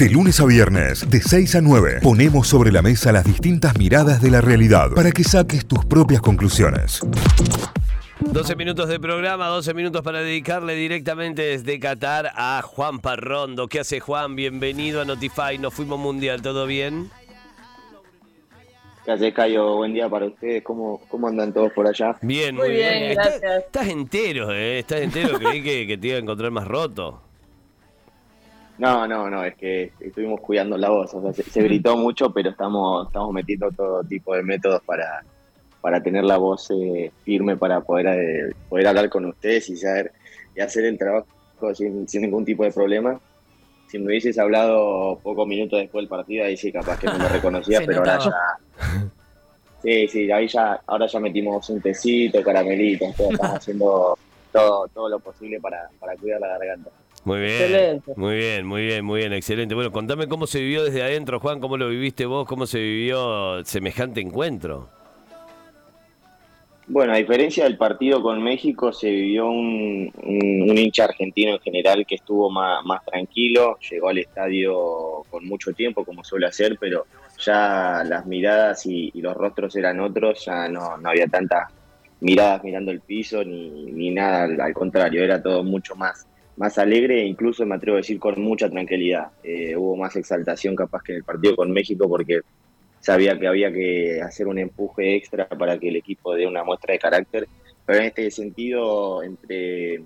De lunes a viernes, de 6 a 9, ponemos sobre la mesa las distintas miradas de la realidad para que saques tus propias conclusiones. 12 minutos de programa, 12 minutos para dedicarle directamente desde Qatar a Juan Parrondo. ¿Qué hace Juan? Bienvenido a Notify. Nos fuimos mundial, ¿todo bien? ¿Qué hace, Cayo? Buen día para ustedes. ¿Cómo, cómo andan todos por allá? Bien, muy, bien. Estás, estás entero, ¿eh? Estás entero. Creí que, que te iba a encontrar más roto. No, no, no, es que estuvimos cuidando la voz. O sea, se, gritó mucho, pero estamos, estamos metiendo todo tipo de métodos para, para tener la voz eh, firme para poder, eh, poder hablar con ustedes y, saber, y hacer el trabajo sin, ningún tipo de problema. Si me hubieses hablado pocos minutos después del partido, ahí sí, capaz que no me reconocía, pero ahora ya. Sí, sí, ahí ya, ahora ya metimos un tecito, caramelitos, estamos haciendo todo, todo lo posible para, para cuidar la garganta. Muy bien. Muy bien, muy bien, muy bien, excelente. Bueno, contame cómo se vivió desde adentro, Juan, cómo lo viviste vos, cómo se vivió semejante encuentro. Bueno, a diferencia del partido con México, se vivió un, hincha argentino en general que estuvo más, tranquilo, llegó al estadio con mucho tiempo, como suele hacer, pero ya las miradas y, los rostros eran otros, ya no, no había tantas miradas mirando el piso ni, ni nada, al contrario, era todo mucho más más alegre e incluso me atrevo a decir con mucha tranquilidad. Eh, hubo más exaltación capaz que en el partido con México porque sabía que había que hacer un empuje extra para que el equipo dé una muestra de carácter, pero en este sentido, entre,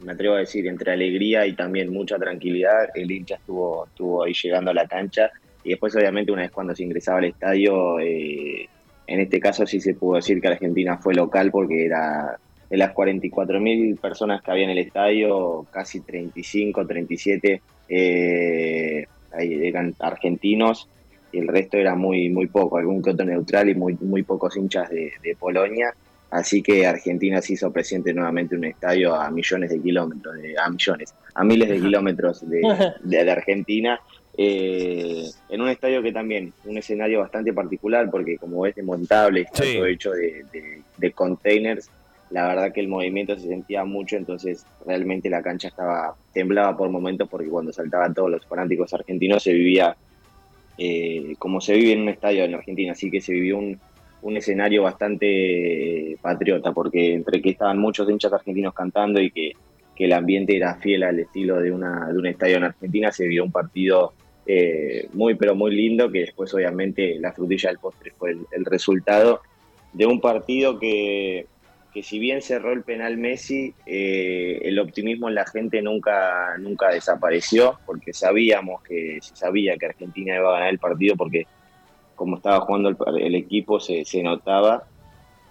me atrevo a decir, entre alegría y también mucha tranquilidad, el hincha estuvo, estuvo ahí llegando a la cancha y después obviamente una vez cuando se ingresaba al estadio, eh, en este caso sí se pudo decir que Argentina fue local porque era de las 44.000 personas que había en el estadio, casi 35, 37 eh, eran argentinos y el resto era muy muy poco, algún que otro neutral y muy, muy pocos hinchas de, Polonia. Así que Argentina se hizo presente nuevamente en un estadio a millones de kilómetros, a millones, a miles de kilómetros de, de, Argentina, eh, en un estadio que también, un escenario bastante particular, porque como es desmontable, está todo hecho de, de containers, la verdad que el movimiento se sentía mucho, entonces realmente la cancha estaba temblaba por momentos porque cuando saltaban todos los fanáticos argentinos se vivía eh, como se vive en un estadio en Argentina, así que se vivió un, escenario bastante patriota, porque entre que estaban muchos hinchas argentinos cantando y que, el ambiente era fiel al estilo de, una, de un estadio en Argentina, se vio un partido eh, muy pero muy lindo, que después obviamente la frutilla del postre fue el resultado de un partido que que si bien cerró el penal Messi, eh, el optimismo en la gente nunca, nunca desapareció, porque sabíamos que se sabía que Argentina iba a ganar el partido, porque como estaba jugando el, equipo se, notaba,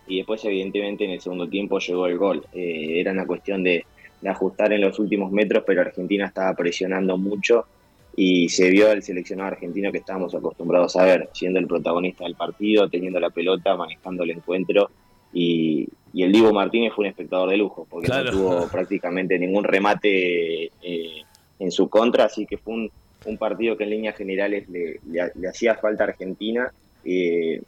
y después evidentemente en el segundo tiempo llegó el gol. Eh, era una cuestión de, ajustar en los últimos metros, pero Argentina estaba presionando mucho y se vio al seleccionado argentino que estábamos acostumbrados a ver, siendo el protagonista del partido, teniendo la pelota, manejando el encuentro y, el Divo Martínez fue un espectador de lujo, porque no tuvo prácticamente ningún remate eh, en su contra, así que fue un, partido que en líneas generales le, hacía falta a Argentina. Eh,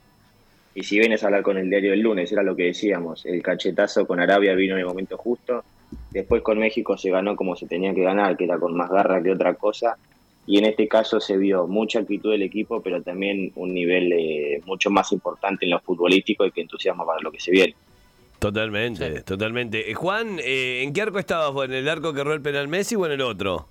y si vienes a hablar con el diario del lunes, era lo que decíamos, el cachetazo con Arabia vino en el momento justo, después con México se ganó como se tenía que ganar, que era con más garra que otra cosa, y en este caso se vio mucha actitud del equipo, pero también un nivel eh, mucho más importante en lo futbolístico y que entusiasma para lo que se viene. Totalmente, totalmente. Eh, Juan, eh, ¿en qué arco estabas vos? ¿En el arco que erró el penal Messi o en el otro?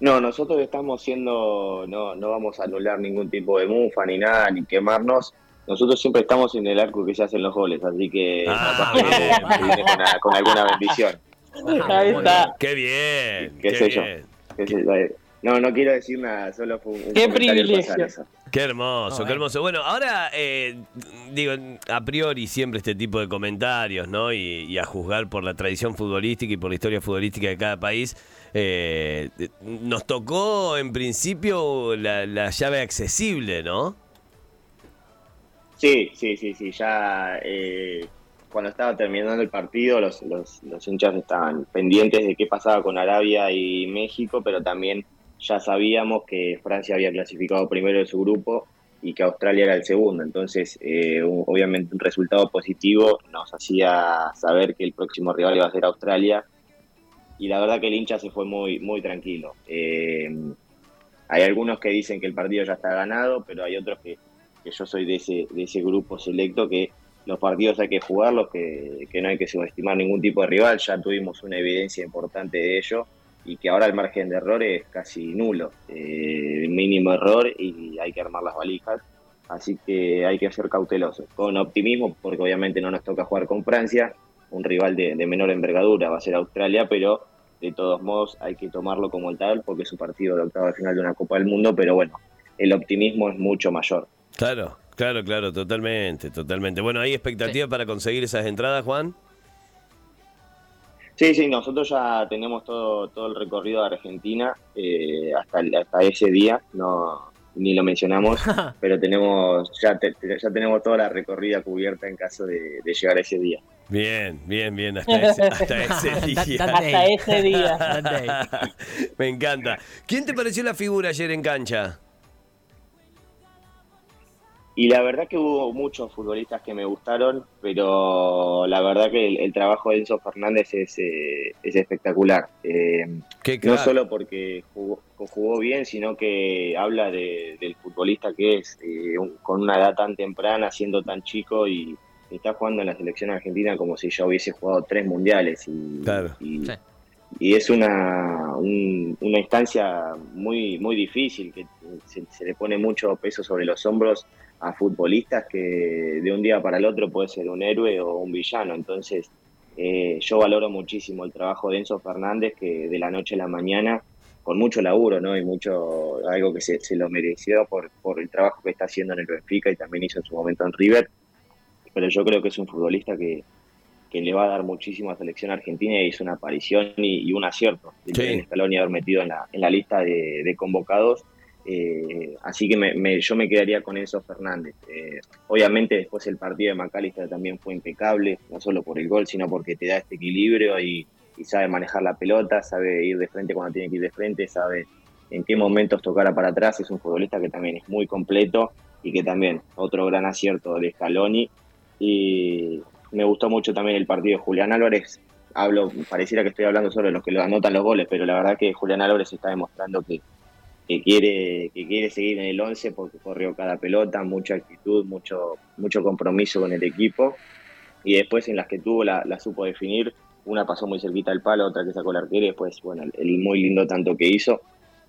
No, nosotros estamos siendo, no, no vamos a anular ningún tipo de mufa ni nada, ni quemarnos. Nosotros siempre estamos en el arco que se hacen los goles, así que ah, con, alguna bendición. Ahí está. Qué bien. Qué, sé yo. No, no quiero decir nada, solo fue un, Qué privilegio. Qué hermoso, qué hermoso. Bueno, ahora, eh, digo, a priori siempre este tipo de comentarios, ¿no? Y, a juzgar por la tradición futbolística y por la historia futbolística de cada país, eh, nos tocó en principio la, llave accesible, ¿no? Sí, sí, sí, sí. Ya eh, cuando estaba terminando el partido, los, los, los hinchas estaban pendientes de qué pasaba con Arabia y México, pero también ya sabíamos que Francia había clasificado primero de su grupo y que Australia era el segundo. Entonces, eh, obviamente un resultado positivo nos hacía saber que el próximo rival iba a ser Australia y la verdad que el hincha se fue muy, muy tranquilo. Eh, hay algunos que dicen que el partido ya está ganado, pero hay otros que, que yo soy de ese, de ese grupo selecto que los partidos hay que jugarlos, que, que no hay que subestimar ningún tipo de rival, ya tuvimos una evidencia importante de ello y que ahora el margen de error es casi nulo, eh, mínimo error y hay que armar las valijas, así que hay que ser cautelosos, con optimismo, porque obviamente no nos toca jugar con Francia, un rival de, de menor envergadura va a ser Australia, pero de todos modos hay que tomarlo como el tal, porque es un partido de octavo de final de una Copa del Mundo, pero bueno, el optimismo es mucho mayor. Claro, claro, claro, totalmente, totalmente. Bueno, ¿hay expectativa para conseguir esas entradas, Juan? Sí, sí, nosotros ya tenemos todo, todo el recorrido de Argentina eh, hasta, hasta ese día, no ni lo mencionamos, pero tenemos ya, te- ya tenemos toda la recorrida cubierta en caso de, de llegar a ese día. Bien, bien, bien, hasta ese, hasta ese día. Hasta ese día. Me encanta. ¿Quién te pareció la figura ayer en cancha? Y la verdad que hubo muchos futbolistas que me gustaron, pero la verdad que el, el trabajo de Enzo Fernández es, eh, es espectacular. Eh, Qué no solo porque jugó, jugó bien, sino que habla de- del futbolista que es, eh, un- con una edad tan temprana, siendo tan chico y está jugando en la selección argentina como si ya hubiese jugado tres mundiales. Y, Claro. y- Sí. y es una, un- una instancia muy, muy difícil, que se, se le pone mucho peso sobre los hombros a futbolistas que de un día para el otro puede ser un héroe o un villano. Entonces, eh, yo valoro muchísimo el trabajo de Enzo Fernández, que de la noche a la mañana, con mucho laburo, ¿no? Y mucho, algo que se, se lo mereció por, por el trabajo que está haciendo en el Benfica y también hizo en su momento en River. Pero yo creo que es un futbolista que, que le va a dar muchísimo a la selección argentina y hizo una aparición y, y un acierto Sí. Lionel Scaloni haber metido en la, en la lista de, de convocados. Eh, así que me- me- yo me quedaría con Enzo Fernández. Eh, obviamente después el partido de McAllister también fue impecable, no solo por el gol, sino porque te da este equilibrio y, sabe manejar la pelota, sabe ir de frente cuando tiene que ir de frente, sabe en qué momentos tocar para atrás. Es un futbolista que también es muy completo y que también otro gran acierto de Scaloni. Y me gustó mucho también el partido de Julián Álvarez. Hablo, pareciera que estoy hablando solo de los que anotan los goles, pero la verdad que Julián Álvarez está demostrando que, que quiere que quiere seguir en el 11 porque corrió cada pelota, mucha actitud, mucho mucho compromiso con el equipo. Y después en las que tuvo la, la supo definir, una pasó muy cerquita al palo, otra que sacó el arquero y después, bueno, el, muy lindo tanto que hizo.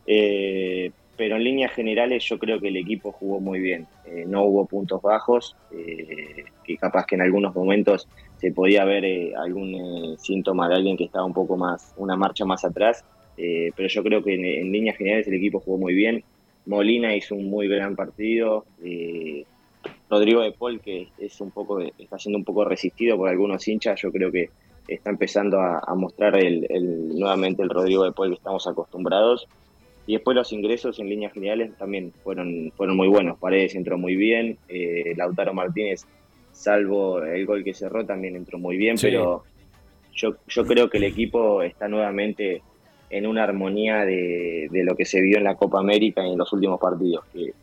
Eh, pero en líneas generales yo creo que el equipo jugó muy bien, Eh, no hubo puntos bajos, eh, capaz que en algunos momentos se podía ver eh, algún síntoma de alguien que estaba un poco más, una marcha más atrás, eh, pero yo creo que en, en líneas generales el equipo jugó muy bien. Molina hizo un muy gran partido. eh, Rodrigo de Paul, que es un poco, está siendo un poco resistido por algunos hinchas, yo creo que está empezando a, a mostrar el, el- nuevamente el Rodrigo de Paul que estamos acostumbrados. Y después los ingresos en líneas generales también fueron, fueron muy buenos. Paredes entró muy bien, eh, Lautaro Martínez, salvo el gol que cerró, también entró muy bien, Sí. pero yo, yo creo que el equipo está nuevamente en una armonía de, de lo que se vio en la Copa América y en los últimos partidos, que,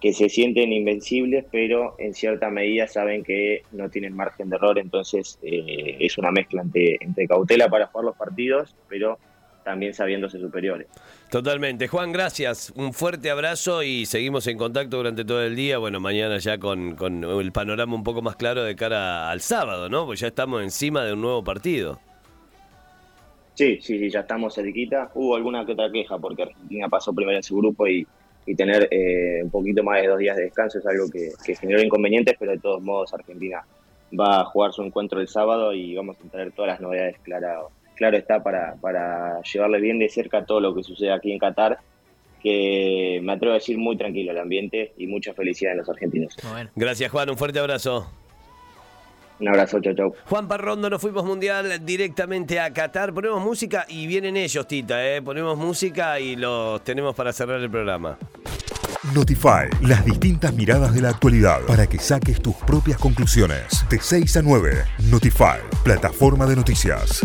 que se sienten invencibles, pero en cierta medida saben que no tienen margen de error, entonces eh, es una mezcla entre, entre cautela para jugar los partidos, pero también sabiéndose superiores. Totalmente. Juan, gracias. Un fuerte abrazo y seguimos en contacto durante todo el día. Bueno, mañana ya con, con el panorama un poco más claro de cara al sábado, ¿no? Pues ya estamos encima de un nuevo partido. Sí, sí, sí, ya estamos cerquita. Hubo alguna que otra queja porque Argentina pasó primero en su grupo y, y tener eh, un poquito más de dos días de descanso es algo que, que generó inconvenientes, pero de todos modos Argentina va a jugar su encuentro el sábado y vamos a traer todas las novedades, claro, claro está, para, para llevarle bien de cerca todo lo que sucede aquí en Qatar, que me atrevo a decir muy tranquilo el ambiente y mucha felicidad en los argentinos. Gracias, Juan. Un fuerte abrazo. Un abrazo, chau, chau. Juan Parrondo, nos fuimos mundial directamente a Qatar. Ponemos música y vienen ellos, Tita, ¿eh? Ponemos música y los tenemos para cerrar el programa. Notify, las distintas miradas de la actualidad para que saques tus propias conclusiones. De 6 a 9, Notify, plataforma de noticias.